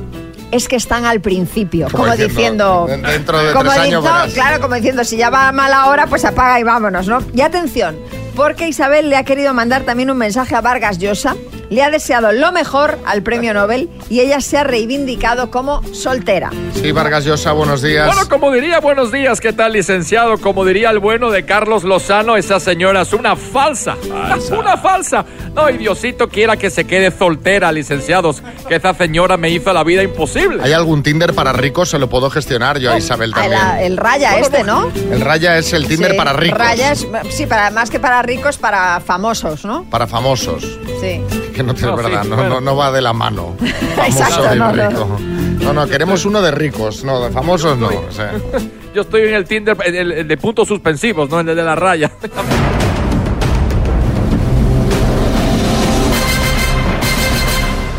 es que están al principio,
Como
como,
diciendo,
diciendo...
dentro de
como
tres años
diciendo-
verás.
Claro, como diciendo, si ya va a mala hora, pues apaga y vámonos, ¿no? Y atención, porque Isabel le ha querido mandar también un mensaje a Vargas Llosa, le ha deseado lo mejor al premio Nobel y ella se ha reivindicado como soltera.
Sí, Vargas Llosa, buenos días.
Bueno, como diría, buenos días, ¿qué tal, licenciado? Como diría el bueno de Carlos Lozano, esa señora es una falsa. Una falsa. No, y Diosito quiera que se quede soltera, licenciados, que esa señora me hizo la vida imposible.
¿Hay algún Tinder para ricos? Se lo puedo gestionar yo a Isabel
Ah,
también.
la- el raya este, ¿no?
El Raya es el Tinder
Sí,
para ricos.
Raya es, sí, para, más que para ricos, para famosos, ¿no?
Para famosos.
Sí.
Que no,
No,
es verdad,
sí,
no,
bueno.
no, no va de la mano. Famoso
Exacto,
y
no, no.
rico. No, no, queremos uno de ricos, no, de famosos no. o sea.
Yo estoy en el Tinder el- el- el de puntos suspensivos, no en el de la raya.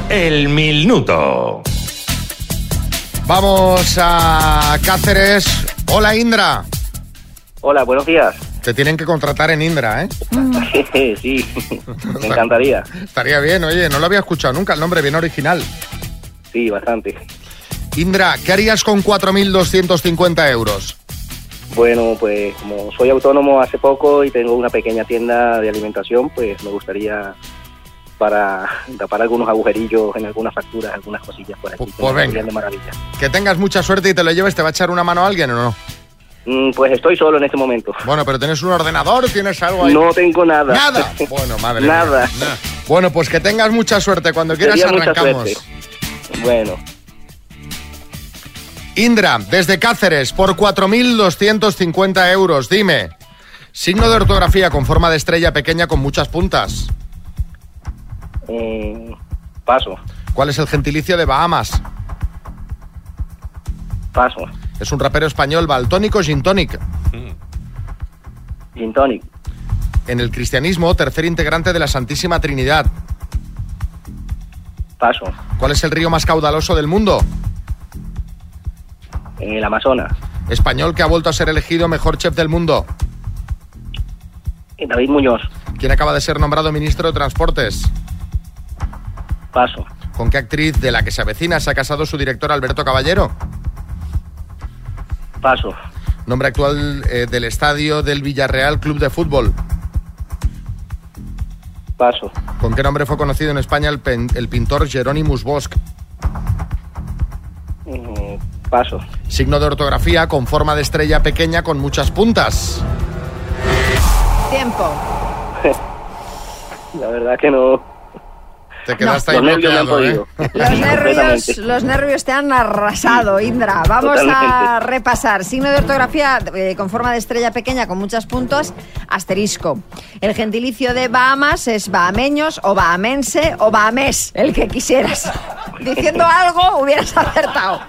El minuto.
Vamos a Cáceres. Hola, Indra.
Hola, buenos días.
Te tienen que contratar en Indra, ¿eh?
sí, me encantaría.
Estaría bien, oye, no lo había escuchado nunca, el nombre bien original.
Sí, bastante.
Indra, ¿qué harías con 4.250 euros?
Bueno, pues como soy autónomo hace poco y tengo una pequeña tienda de alimentación, pues me gustaría para tapar algunos agujerillos en algunas facturas, algunas cosillas por aquí.
pues
me
venga.
de maravilla.
Que tengas mucha suerte y te lo lleves, ¿te va a echar una mano a alguien o no?
Mm, pues estoy solo en este momento.
Bueno, pero ¿tienes un ordenador? ¿Tienes algo ahí?
No tengo nada.
Nada. Bueno, madre
Nada.
mía. Nada. Bueno, pues que tengas mucha suerte. Cuando quieras
Sería
arrancamos.
Bueno,
Indra, desde Cáceres, por 4.250 euros. Dime, signo de ortografía con forma de estrella pequeña con muchas puntas.
eh, paso,
¿Cuál es el gentilicio de Bahamas?
paso.
Es un rapero español, baltónico, gin tonic.
Gin tonic,
En el cristianismo, tercer integrante de la Santísima Trinidad.
paso.
¿Cuál es el río más caudaloso del mundo?
En el Amazonas,
Español que ha vuelto a ser elegido mejor chef del mundo.
Eh, David Muñoz,
¿Quién acaba de ser nombrado ministro de Transportes?
paso.
¿Con qué actriz de la que se avecina se ha casado su director Alberto Caballero?
Paso,
Nombre actual eh, del estadio del Villarreal Club de Fútbol.
paso.
¿Con qué nombre fue conocido en España el, pen- el pintor Jeronimus Bosch?
Eh, paso.
Signo de ortografía con forma de estrella pequeña con muchas puntas.
Tiempo.
La verdad que no.
Te quedaste
Los
ahí
han
bloqueado, ¿eh?
Los nervios,
Completamente.
los nervios te han arrasado, Indra. Vamos a repasar. Signo de ortografía eh, con forma de estrella pequeña con muchos puntos, asterisco. El gentilicio de Bahamas es bahameños o bahamense o bahamés, el que quisieras. Diciendo algo hubieras acertado.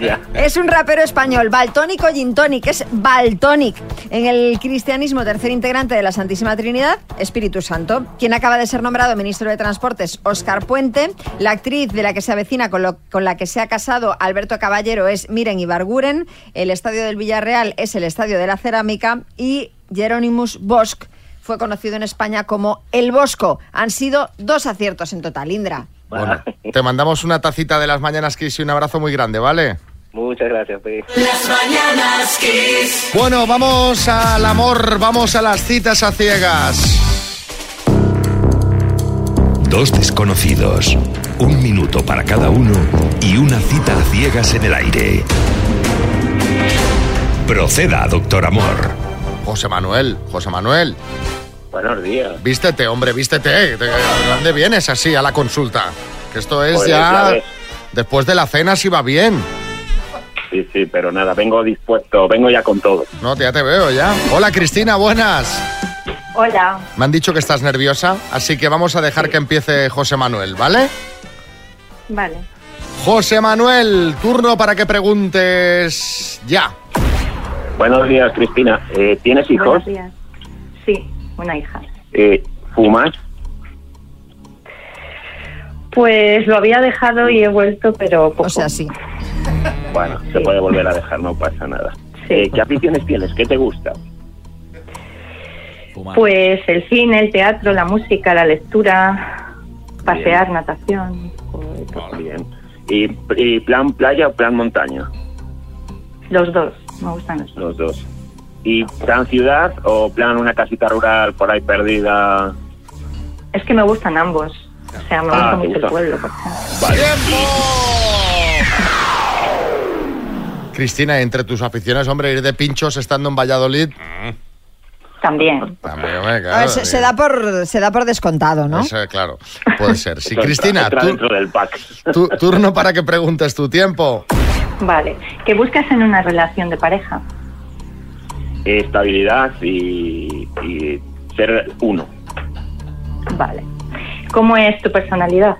Ya.
Es un rapero español, Baltónico Gintonic, es Baltonic. En el cristianismo, tercer integrante de la Santísima Trinidad, Espíritu Santo. Quien acaba de ser nombrado ministro de Transportes, Óscar Puente. La actriz de la que se avecina con, lo- con la que se ha casado Alberto Caballero es Miren Ibarguren. El estadio del Villarreal es el estadio de la Cerámica. Y Jeronimus Bosch fue conocido en España como El Bosco. Han sido dos aciertos en total, Indra.
Bueno, te mandamos una tacita de las mañanas Kiss y un abrazo muy grande, ¿vale?
Muchas gracias, Pe.
Las mañanas Kiss.
Bueno, vamos al amor, vamos a las citas a ciegas.
Dos desconocidos, un minuto para cada uno y una cita a ciegas en el aire. Proceda, doctor Amor.
José Manuel, José Manuel,
Buenos días.
vístete, hombre, vístete. Te- ¿A dónde vienes así a la consulta? Que esto es
Pues, ya.
Después de la cena si va bien.
Sí, sí, pero nada, vengo dispuesto, vengo ya con todo.
No, ya te veo ya. Hola Cristina, buenas.
Hola,
Me han dicho que estás nerviosa, así que vamos a dejar que empiece José Manuel, ¿vale?
vale.
José Manuel, turno para que preguntes ya.
Buenos días, Cristina. Eh, ¿Tienes hijos?
Buenos días. Sí, una hija.
Eh, ¿Fumas?
Pues lo había dejado y he vuelto, pero poco.
O sea, sí.
Bueno, se puede volver a dejar, no pasa nada. Eh, ¿Qué aficiones tienes? ¿Qué te gusta?
Pues el cine, el teatro, la música, la lectura, pasear, natación.
Bien. ¿Y, y plan playa o plan montaña?
Los dos, me gustan los dos.
Los dos. ¿Y plan ciudad o plan una casita rural por ahí perdida?
Es que me gustan ambos. O sea, me
Ah,
gusta
¿te
mucho
gusta?
el pueblo.
Vale.
Cristina, entre tus aficiones, hombre, ir de pinchos estando en Valladolid.
También.
También, hombre,
A
claro.
ver, se, se da por, se da por descontado, ¿no?
Eso, claro, puede ser. Sí, Cristina,
entra
tú-
dentro del pack.
tu- turno para que preguntes tu tiempo.
Vale. ¿Qué buscas en una relación de pareja?
Estabilidad y, y ser uno.
Vale. ¿Cómo es tu personalidad?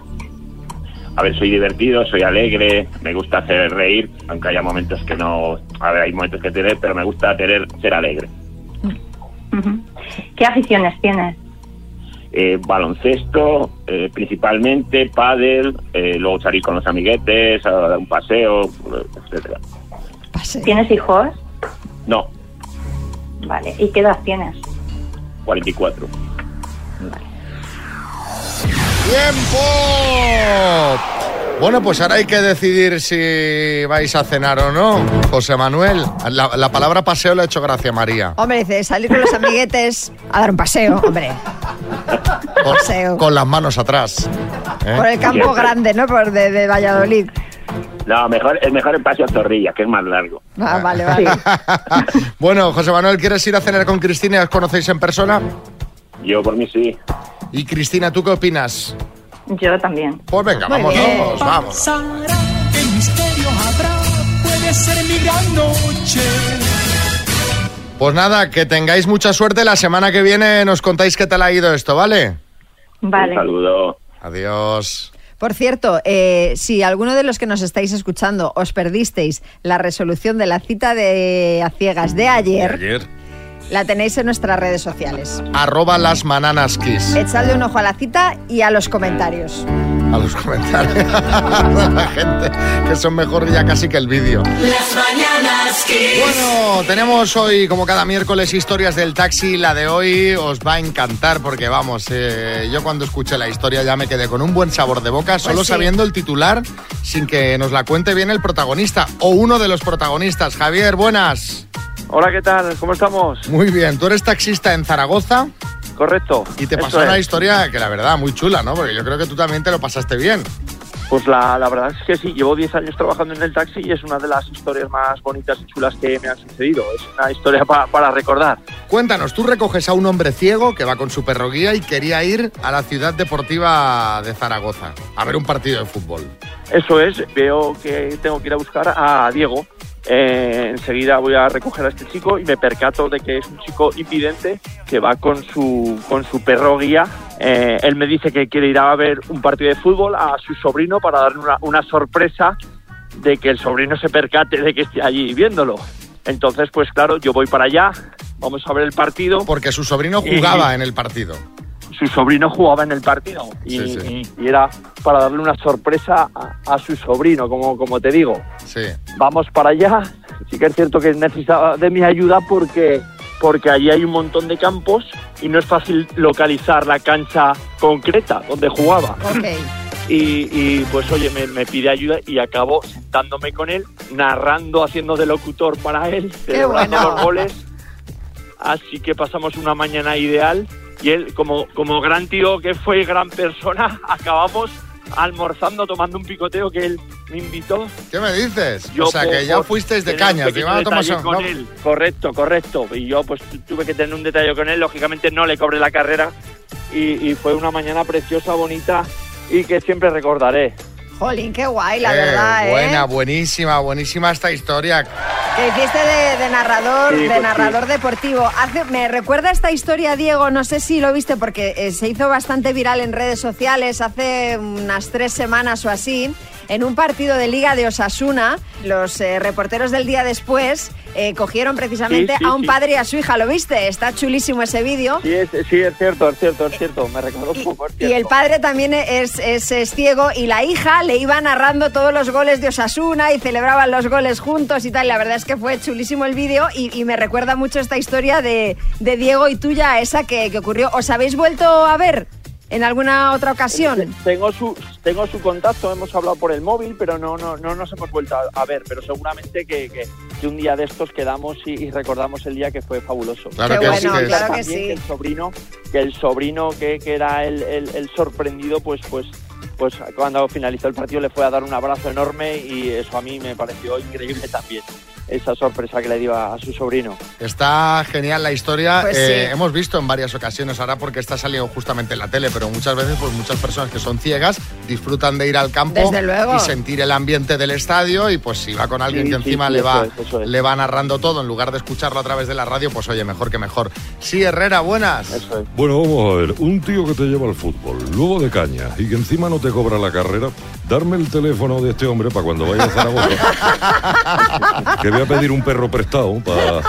A ver, soy divertido, soy alegre, me gusta hacer reír, aunque haya momentos que no... A ver, hay momentos que tener, pero me gusta tener, ser alegre.
¿Qué aficiones tienes?
Eh, baloncesto, eh, principalmente, pádel, eh, luego salir con los amiguetes, a dar un paseo, etcétera.
¿Tienes hijos?
No,
Vale. ¿Y qué edad tienes?
44.
¡Tiempo! Bueno, pues ahora hay que decidir si vais a cenar o no. José Manuel, la, la palabra paseo le ha hecho gracia a María.
Hombre, dice, salir con los amiguetes a dar un paseo, hombre.
Con,
Paseo.
con las manos atrás. ¿eh?
Por el campo grande, ¿no? Por de, de Valladolid.
No, mejor, es mejor el paseo a Zorrilla, que es más largo.
Ah, vale, vale.
Bueno, José Manuel, ¿quieres ir a cenar con Cristina y os conocéis en persona?
Yo por mí sí.
Y Cristina, ¿tú qué opinas?
Yo también.
Pues venga,
Muy
vamos,
bien.
vamos, vamos.
Pasará, qué misterio habrá, puede ser mi gran noche.
Pues nada, que tengáis mucha suerte. La semana que viene nos contáis qué tal ha ido esto, ¿vale?
Vale.
Un saludo.
Adiós.
Por cierto, eh, si alguno de los que nos estáis escuchando os perdisteis la resolución de la cita de a ciegas de ayer,
Ayer.
La tenéis en nuestras redes sociales.
Arroba las mananas kiss.
Echadle un ojo a la cita y a los comentarios.
A los comentarios de la gente, que son mejor ya casi que el vídeo.
Las mañanas Kiss.
Bueno, tenemos hoy, como cada miércoles, historias del taxi. La de hoy os va a encantar porque, vamos, eh, yo cuando escuché la historia ya me quedé con un buen sabor de boca, solo
Pues sí.
sabiendo el titular, sin que nos la cuente bien el protagonista o uno de los protagonistas. Javier, buenas.
Hola, ¿qué tal? ¿Cómo estamos?
Muy bien, tú eres taxista en Zaragoza
Correcto.
y te pasó una
es.
historia que la verdad muy chula, ¿no? Porque yo creo que tú también te lo pasaste bien.
Pues la, la verdad es que sí, llevo 10 años trabajando en el taxi y es una de las historias más bonitas y chulas que me han sucedido. Es una historia pa- para recordar.
Cuéntanos, tú recoges a un hombre ciego que va con su perro guía y quería ir a la ciudad deportiva de Zaragoza a ver un partido de fútbol.
Eso es, veo que tengo que ir a buscar a Diego. Eh, enseguida voy a recoger a este chico y me percato de que es un chico invidente que va con su, con su perro guía. Eh, él me dice que quiere ir a ver un partido de fútbol a su sobrino para darle una, una sorpresa de que el sobrino se percate de que esté allí viéndolo. Entonces, pues claro, yo voy para allá, vamos a ver el partido.
Porque su sobrino jugaba en el partido.
Su sobrino jugaba en el partido y,
Sí, sí.
y- y era para darle una sorpresa a, a su sobrino, como, como te digo.
Sí.
Vamos para allá. Sí que es cierto que necesitaba de mi ayuda porque, porque allí hay un montón de campos y no es fácil localizar la cancha concreta donde jugaba. Y, y, pues oye, me, me pide ayuda y acabo sentándome con él, narrando, haciendo de locutor para él, celebrando
bueno.
los goles. Así que pasamos una mañana ideal y él, como, como gran tío que fue gran persona, acabamos almorzando, tomando un picoteo que él me invitó.
¿Qué me dices?
Yo
o sea, que ya fuisteis de cañas.
pequeño
digo, "Ah, toma
detalle
eso",
con
¿no?
él. Correcto, correcto. Y yo pues tu- tuve que tener un detalle con él. Lógicamente no le cobré la carrera y, y fue una mañana preciosa, bonita y que siempre recordaré.
Jolín, qué guay, la
Eh,
verdad, ¿eh?
Buena, buenísima, buenísima esta historia.
Que hiciste de, de narrador,
Sí,
de
pues
narrador deportivo. Hace, me recuerda esta historia, Diego, no sé si lo viste porque eh, se hizo bastante viral en redes sociales hace unas tres semanas o así. En un partido de Liga de Osasuna, los eh, reporteros del día después eh, cogieron precisamente
Sí, sí,
a un
sí.
padre y a su hija. ¿Lo viste? Está chulísimo ese vídeo.
Sí es, sí, es cierto, es cierto, es cierto. Me recordó un poco.
Y el padre también es, es, es ciego y la hija le iba narrando todos los goles de Osasuna y celebraban los goles juntos y tal. La verdad es que fue chulísimo el vídeo y, y me recuerda mucho esta historia de, de Diego y tuya, esa que, que ocurrió. ¿Os habéis vuelto a ver en alguna otra ocasión?
Tengo su, tengo su contacto, hemos hablado por el móvil, pero no, no, no nos hemos vuelto a, a ver. Pero seguramente que, que- que un día de estos quedamos y, y recordamos el día que fue fabuloso.
Claro Qué que sí, bueno, que es. claro
También
que sí.
el sobrino, que el sobrino que, que era el, el- el sorprendido, pues, pues, pues cuando finalizó el partido le fue a dar un abrazo enorme y eso a mí me pareció increíble también. Esa sorpresa que le dio a, a su sobrino.
Está genial la historia.
Pues
Eh,
sí.
Hemos visto en varias ocasiones ahora porque está saliendo justamente en la tele, pero muchas veces pues muchas personas que son ciegas disfrutan de ir al campo
Desde luego.
y sentir el ambiente del estadio y pues si va con alguien
Sí,
que encima
sí,
le
eso
va
es, eso es.
le va narrando todo en lugar de escucharlo a través de la radio, pues oye, mejor que mejor. Sí, Herrera, buenas.
Bueno, vamos a ver. Un tío que te lleva al fútbol, luego de caña, y que encima no te cobra la carrera, darme el teléfono de este hombre para cuando vaya a Zaragoza. que voy a pedir un perro prestado para...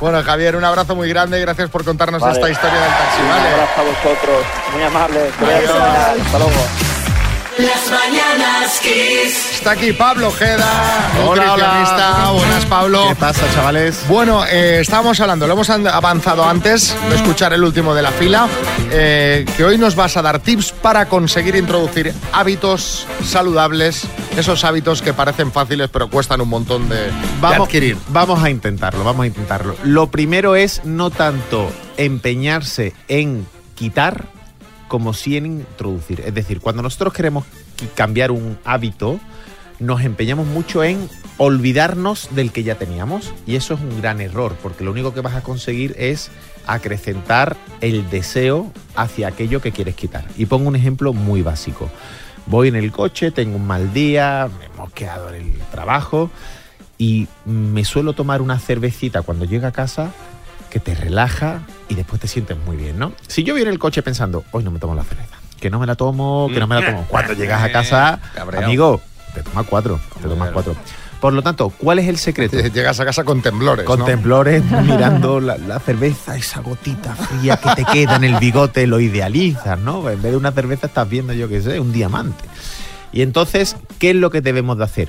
Bueno, Javier, un abrazo muy grande y gracias por contarnos
Vale.
esta historia del taxi,
Un abrazo a vosotros, muy amable. que vaya
Adiós.
fenomenal. Hasta luego.
Las mañanas Kiss.
Está aquí Pablo Ojeda,
Hola, hola.
Buenas, Pablo.
¿Qué
pasa, chavales? Bueno, eh, estábamos hablando, lo hemos an- avanzado antes de escuchar el último de la fila, eh, que hoy nos vas a dar tips para conseguir introducir hábitos saludables, esos hábitos que parecen fáciles pero cuestan un montón de, de adquirir.
vamos a intentarlo, vamos a intentarlo. Lo primero es no tanto empeñarse en quitar como sí en introducir. Es decir, cuando nosotros queremos cambiar un hábito, nos empeñamos mucho en olvidarnos del que ya teníamos. Y eso es un gran error, porque lo único que vas a conseguir es acrecentar el deseo hacia aquello que quieres quitar. Y pongo un ejemplo muy básico. Voy en el coche, tengo un mal día, me he mosqueado en el trabajo y me suelo tomar una cervecita cuando llego a casa que te relaja y después te sientes muy bien, ¿no? Si yo voy en el coche pensando, hoy no me tomo la cerveza, que no me la tomo, que no me la tomo, cuando llegas a casa, amigo, te tomas cuatro, te tomas cuatro. Por lo tanto, ¿cuál es el secreto?
Llegas a casa con temblores,
Con
¿no?
temblores, mirando la, la cerveza, esa gotita fría que te queda en el bigote, lo idealizas, ¿no? En vez de una cerveza estás viendo, yo qué sé, un diamante. Y entonces, ¿qué es lo que debemos de hacer?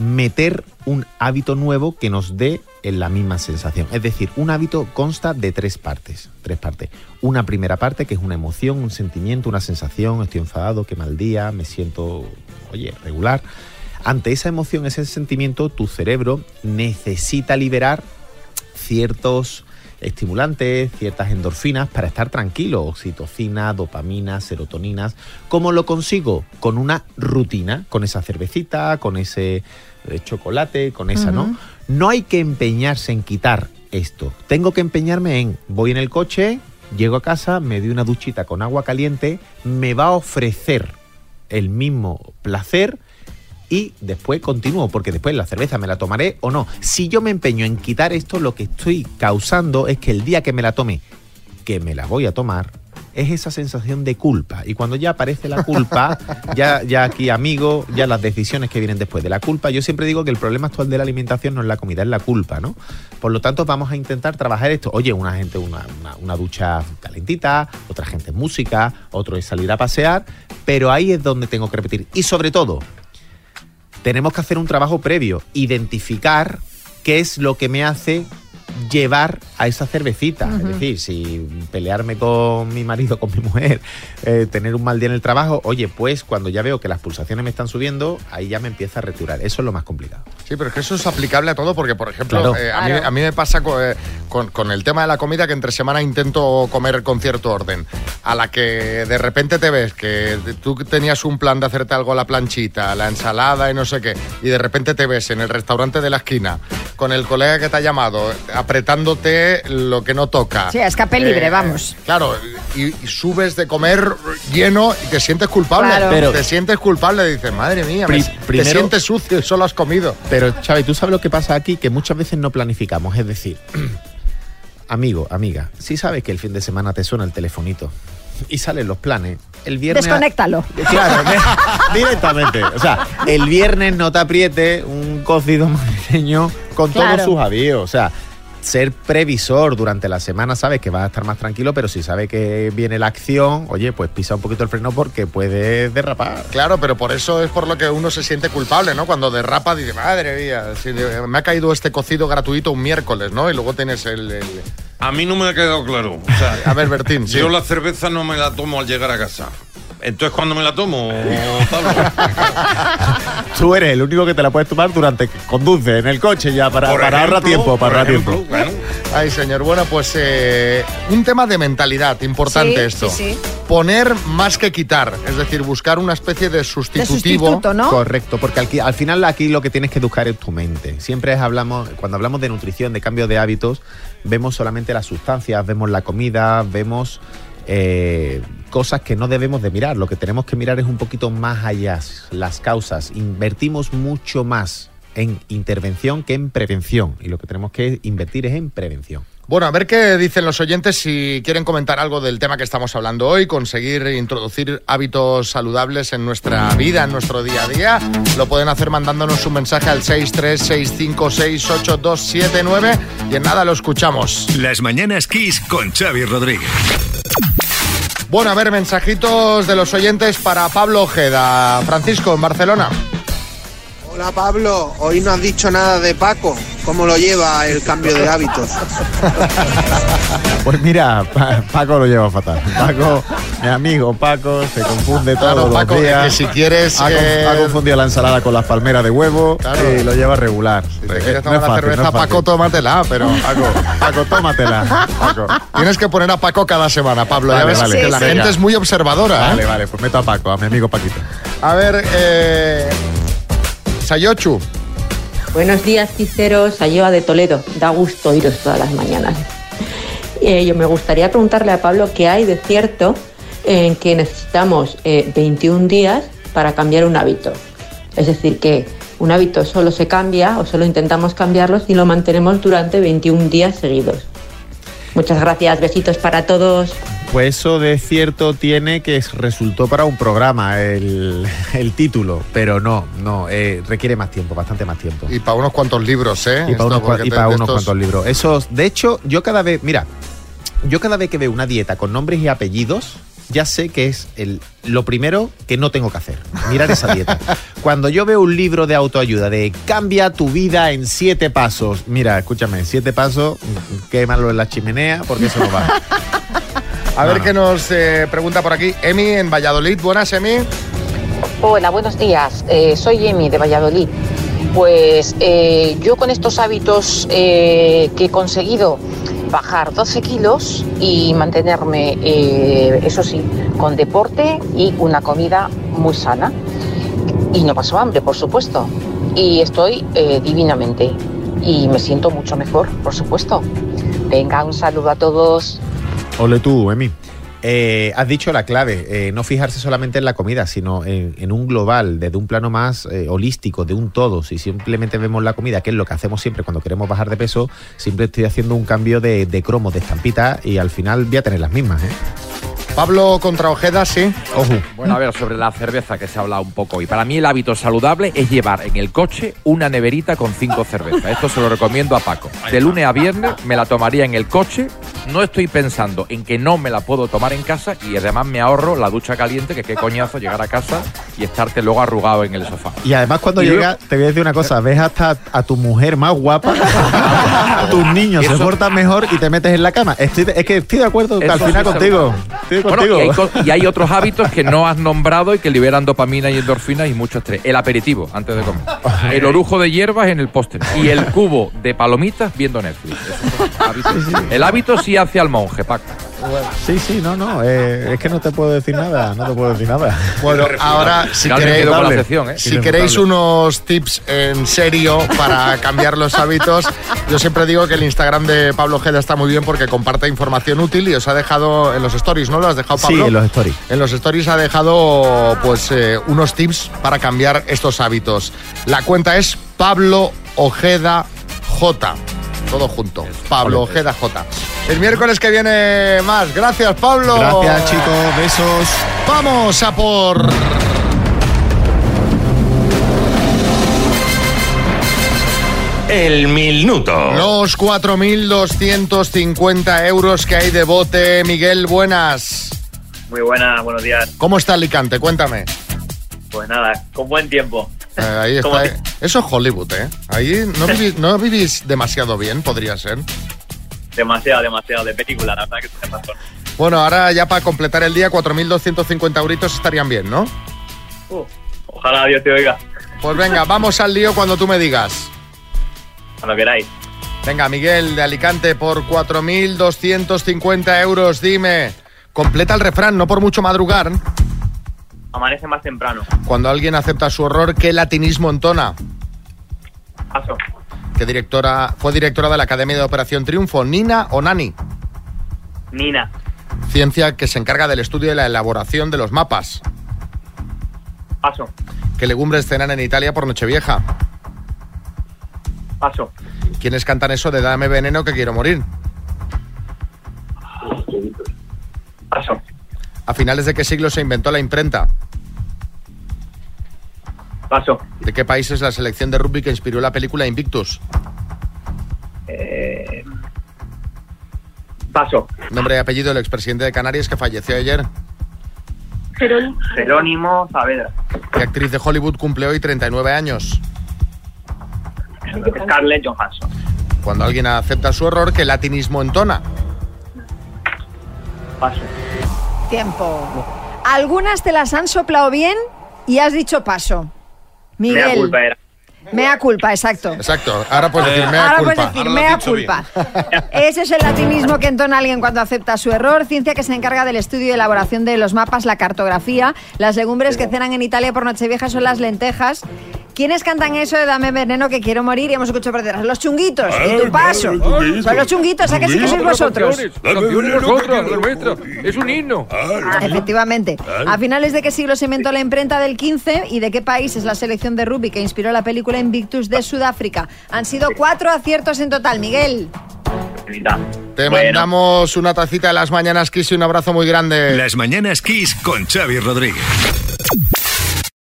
Meter un hábito nuevo que nos dé en la misma sensación. Es decir, un hábito consta de tres partes. Tres partes. Una primera parte que es una emoción, un sentimiento, una sensación. Estoy enfadado, qué mal día, me siento, oye, regular. Ante esa emoción, ese sentimiento, tu cerebro necesita liberar ciertos estimulantes, ciertas endorfinas para estar tranquilo, oxitocina, dopamina, serotoninas. ¿Cómo lo consigo? Con una rutina, con esa cervecita, con ese eh, chocolate, con esa, ¿no? No hay que empeñarse en quitar esto. Tengo que empeñarme en, voy en el coche, llego a casa, me doy una duchita con agua caliente, me va a ofrecer el mismo placer y después continúo, porque después la cerveza me la tomaré o no. Si yo me empeño en quitar esto, lo que estoy causando es que el día que me la tome, que me la voy a tomar, es esa sensación de culpa. Y cuando ya aparece la culpa, ya, ya aquí, amigo, ya las decisiones que vienen después de la culpa, yo siempre digo que el problema actual de la alimentación no es la comida, es la culpa, ¿no? Por lo tanto, vamos a intentar trabajar esto. Oye, una gente, una, una- una ducha calentita, otra gente música, otro es salir a pasear, pero ahí es donde tengo que repetir. Y sobre todo, tenemos que hacer un trabajo previo, identificar qué es lo que me hace llevar a esa cervecita. Es decir, si pelearme con mi marido, con mi mujer, eh, tener un mal día en el trabajo, oye, pues cuando ya veo que las pulsaciones me están subiendo, ahí ya me empieza a retirar. Eso es lo más complicado.
Sí, pero es que eso es aplicable a todo porque, por ejemplo,
Claro.
eh, a, mí,
Claro.
a mí me pasa eh, con, con el tema de la comida que entre semana intento comer con cierto orden. A la que de repente te ves que tú tenías un plan de hacerte algo a la planchita, la ensalada y no sé qué, y de repente te ves en el restaurante de la esquina con el colega que te ha llamado apretándote lo que no toca.
Sí, escape
Eh,
libre, vamos.
Claro, y, y subes de comer lleno y te sientes culpable.
Claro.
Pero-
te sientes culpable, dices, madre mía, me- te sientes sucio y solo has comido.
Pero, Xavi, ¿tú sabes lo que pasa aquí? Que muchas veces no planificamos. Es decir, amigo, amiga, si sabes que el fin de semana te suena el telefonito y salen los planes, el viernes...
Desconéctalo.
Claro, de- directamente. O sea, el viernes no te apriete un cocido madrileño con
Claro.
todos sus avíos. O sea, ser previsor durante la semana, sabes que vas a estar más tranquilo, pero si sabes que viene la acción, oye, pues pisa un poquito el freno porque puedes derrapar.
Claro, pero por eso es por lo que uno se siente culpable, ¿no? Cuando derrapa, dice, madre mía, si me ha caído este cocido gratuito un miércoles, ¿no? Y luego tienes el... el-
A mí no me ha quedado claro. O sea,
A ver, Bertín, sí.
Yo la cerveza no me la tomo al llegar a casa. Entonces, ¿cuándo me la tomo, Pablo?
Tú eres el único que te la puedes tomar durante que conduce en el coche ya para, ahorrar tiempo, para ahorrar
ejemplo,
tiempo.
bueno.
Ay, señor. Bueno, pues eh, un tema de mentalidad, importante
Sí,
esto.
sí, sí.
Poner más que quitar, es decir, buscar una especie de sustitutivo.
sustituto, ¿no?
Correcto, porque al, al final aquí lo que tienes que educar es tu mente. Siempre es hablamos, cuando hablamos de nutrición, de cambio de hábitos, vemos solamente las sustancias, vemos la comida, vemos eh, cosas que no debemos de mirar. Lo que tenemos que mirar es un poquito más allá, las causas. Invertimos mucho más en intervención que en prevención. Y lo que tenemos que invertir es en prevención.
Bueno, a ver qué dicen los oyentes si quieren comentar algo del tema que estamos hablando hoy, conseguir introducir hábitos saludables en nuestra vida, en nuestro día a día. Lo pueden hacer mandándonos un mensaje al 636568279 y en nada lo escuchamos.
Las mañanas Kiss con Xavi Rodríguez.
Bueno, a ver, mensajitos de los oyentes para Pablo Ojeda. Francisco, en Barcelona.
Hola Pablo, hoy no has dicho nada de Paco. ¿Cómo lo lleva el cambio de hábitos?
Pues mira, Pa- Paco lo lleva fatal. Paco, mi amigo Paco, se confunde
Claro,
todos
Paco,
los días.
que si quieres,
Ha, con-
eh,
ha confundido la ensalada con las palmeras de huevo y lo lleva regular.
Si
Eh,
te quieres
no
tomar
es
la
fácil,
cerveza,
no.
Paco, tómatela, pero...
Paco, Paco, tómatela. Paco.
Tienes que poner a Paco cada semana, Pablo. ya ves
vale.
que la
Sí,
gente es muy observadora. ¿eh?
Vale, vale, pues meto a Paco, a mi amigo Paquito.
A ver, eh... Sayochu.
Buenos días, Ciceros. Ayoa de Toledo. Da gusto oíros todas las mañanas. Eh, yo me gustaría preguntarle a Pablo qué hay de cierto en que necesitamos eh, 21 días para cambiar un hábito. Es decir, que un hábito solo se cambia o solo intentamos cambiarlo si lo mantenemos durante 21 días seguidos. Muchas gracias, besitos para todos.
Pues eso de cierto tiene que es- resultó para un programa el, el título, pero no, no, eh, requiere más tiempo, bastante más tiempo.
Y para unos cuantos libros, ¿eh?
Y para unos, cua-
porque
y
te-
para
de
unos
estos-
cuantos libros. Esos, de hecho, yo cada vez, mira, yo cada vez que veo una dieta con nombres y apellidos, ya sé que es el, lo primero que no tengo que hacer, mirar esa dieta. Cuando yo veo un libro de autoayuda de cambia tu vida en siete pasos, mira, escúchame, siete pasos, quémalo en la chimenea porque eso no va.
A
No,
ver
no.
qué nos eh, pregunta por aquí. Emi, en Valladolid. Buenas, Emi.
Hola, buenos días. Eh, soy Emi de Valladolid. Pues eh, yo con estos hábitos eh, que he conseguido bajar 12 kilos y mantenerme, eh, eso sí, con deporte y una comida muy sana. Y no paso hambre, por supuesto. Y estoy eh, divinamente. y me siento mucho mejor, por supuesto. Venga, un saludo a todos.
Ole tú, Emi. Eh, has dicho la clave, eh, no fijarse solamente en la comida, sino en, un global, desde un plano más eh, holístico, de un todo. Si simplemente vemos la comida, que es lo que hacemos siempre cuando queremos bajar de peso, siempre estoy haciendo un cambio de, de cromo, de estampita, y al final voy a tener las mismas. ¿eh?
Pablo contra Ojeda, sí.
Ojo.
Bueno, a ver, sobre la cerveza que se ha hablado un poco hoy. Para mí el hábito saludable es llevar en el coche una neverita con cinco cervezas. Esto se lo recomiendo a Paco. De lunes a viernes me la tomaría en el coche. No estoy pensando en que no me la puedo tomar en casa y además me ahorro la ducha caliente, que qué coñazo llegar a casa y estarte luego arrugado en el sofá.
Y además cuando
Y
llega, te voy a decir una cosa, ves hasta a tu mujer más guapa, tus niños se portan mejor y te metes en la cama. Estoy es que estoy de acuerdo al
sí,
final contigo. Estoy
Bueno, y, hay, co- y hay otros hábitos que no has nombrado y que liberan dopamina y endorfinas y mucho estrés. El aperitivo antes de comer. El orujo de hierbas en el postre. Y el cubo de palomitas viendo Netflix. El hábito sí hace al monje, Paco.
Sí, sí, no, no, eh, es que no te puedo decir nada, no te puedo decir nada.
Bueno, ahora si queréis,
quedo con la sección, ¿eh?
si queréis unos tips en serio para cambiar los hábitos, yo siempre digo que el Instagram de Pablo Ojeda está muy bien porque comparte información útil y os ha dejado en los stories, ¿no? ¿Lo has dejado,
Sí, en los stories.
En los stories ha dejado pues eh, unos tips para cambiar estos hábitos. La cuenta es Pablo Ojeda J. Todo junto. Pablo Ojeda J. El miércoles que viene más. Gracias, Pablo.
Gracias, chicos, besos.
Vamos a por.
El minuto.
Los 4.250 euros que hay de bote. Miguel, buenas.
Muy buena, buenos días.
¿Cómo está Alicante? Cuéntame.
Pues nada, con buen tiempo.
Eh, ahí
¿Cómo
está. Eso es Hollywood, ¿eh? Ahí no vivís, no vivís demasiado bien, podría ser.
Demasiado, demasiado de película, la verdad que tienes razón.
Bueno, ahora ya para completar el día, 4.250 euritos estarían bien, ¿no?
Uh, ojalá Dios te oiga,
Pues venga, vamos al lío cuando tú me digas.
Cuando queráis.
Venga, Miguel de Alicante, por 4.250 euros, dime. Completa el refrán, no por mucho madrugar.
Amanece más temprano.
Cuando alguien acepta su error, ¿qué latinismo entona?
Paso.
¿Qué directora fue directora de la Academia de Operación Triunfo? ¿Nina o Nani?
Nina.
Ciencia que se encarga del estudio y la elaboración de los mapas.
Paso.
¿Qué legumbres cenan en Italia por Nochevieja?
Paso.
¿Quiénes cantan eso de Dame veneno que quiero morir?
Paso.
¿A finales de qué siglo se inventó la imprenta?
Paso.
¿De qué país es la selección de rugby que inspiró la película Invictus?
Eh, paso.
Nombre y apellido del expresidente de Canarias que falleció ayer.
Jerónimo Saavedra.
¿Qué actriz de Hollywood cumple hoy 39 años?
Scarlett Johansson.
Cuando alguien acepta su error, ¿qué latinismo entona?
Paso.
Tiempo. Algunas te las han soplado bien y has dicho paso. Miguel.
Mea culpa era.
Mea culpa, exacto.
Exacto. Ahora puedes decir mea
Ahora
culpa.
puedes decir mea culpa. Ese es el latinismo que entona alguien cuando acepta su error. Ciencia que se encarga del estudio y elaboración de los mapas, la cartografía. Las legumbres que cenan en Italia por Nochevieja son las lentejas. ¿Quiénes cantan eso de Dame veneno que quiero morir? Y hemos escuchado por detrás. Los chunguitos. y tu paso. Son los chunguitos. ¿A que sí que sois vosotros?
Nuestra. Es un himno.
Efectivamente. A finales de qué siglo se inventó la imprenta del 15 y de qué país es la selección de rugby que inspiró la película Invictus de Sudáfrica. Han sido cuatro aciertos en total, Miguel.
Te mandamos una tacita de las mañanas, Kiss, y un abrazo muy grande.
Las mañanas Kiss con Xavi Rodríguez.